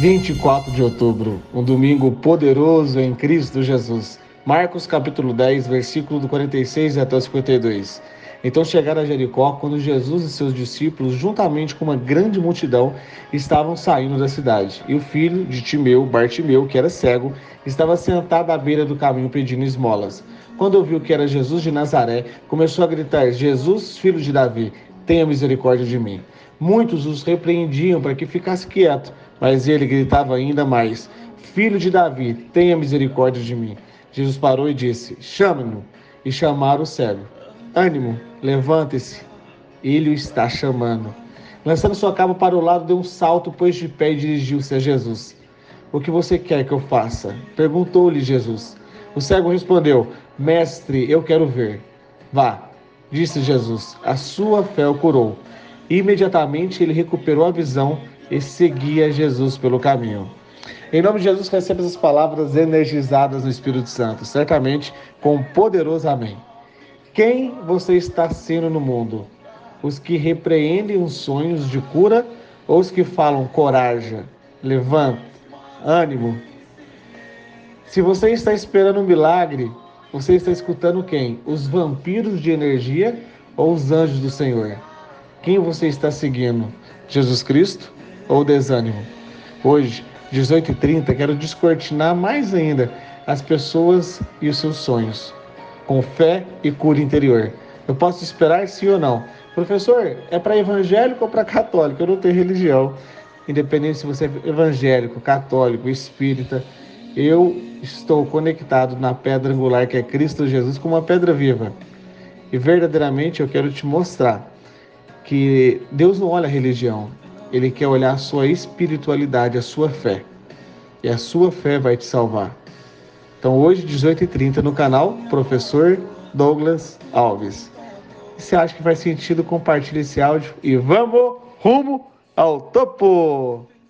24 de outubro, um domingo poderoso em Cristo Jesus. Marcos capítulo 10, versículo do 46 até o 52. Então chegaram a Jericó quando Jesus e seus discípulos, juntamente com uma grande multidão, estavam saindo da cidade. E o filho de Timeu, Bartimeu, que era cego, estava sentado à beira do caminho pedindo esmolas. Quando ouviu que era Jesus de Nazaré, começou a gritar: Jesus, filho de Davi, tenha misericórdia de mim. Muitos os repreendiam para que ficasse quieto. Mas ele gritava ainda mais: Filho de Davi, tenha misericórdia de mim. Jesus parou e disse: Chame-no. E chamaram o cego. Ânimo, levante-se. Ele o está chamando. Lançando sua capa para o lado, deu um salto, pôs de pé e dirigiu-se a Jesus. O que você quer que eu faça? Perguntou-lhe Jesus. O cego respondeu: Mestre, eu quero ver. Vá, disse Jesus. A sua fé o curou. Imediatamente ele recuperou a visão e seguia Jesus pelo caminho. Em nome de Jesus, receba essas palavras energizadas no Espírito Santo, certamente com um poderoso amém. Quem você está sendo no mundo? Os que repreendem os sonhos de cura ou os que falam coragem, levanta, ânimo? Se você está esperando um milagre, você está escutando quem? Os vampiros de energia ou os anjos do Senhor? Quem você está seguindo? Jesus Cristo ou desânimo? Hoje, 18h30, quero descortinar mais ainda as pessoas e os seus sonhos, com fé e cura interior. Eu posso esperar sim ou não. Professor, é para evangélico ou para católico? Eu não tenho religião. Independente se você é evangélico, católico, espírita, eu estou conectado na pedra angular que é Cristo Jesus como uma pedra viva. E verdadeiramente eu quero te mostrar que Deus não olha a religião, ele quer olhar a sua espiritualidade, a sua fé. E a sua fé vai te salvar. Então hoje, 18h30, no canal Professor Douglas Alves. E se acha que faz sentido, compartilhe esse áudio e vamos rumo ao topo!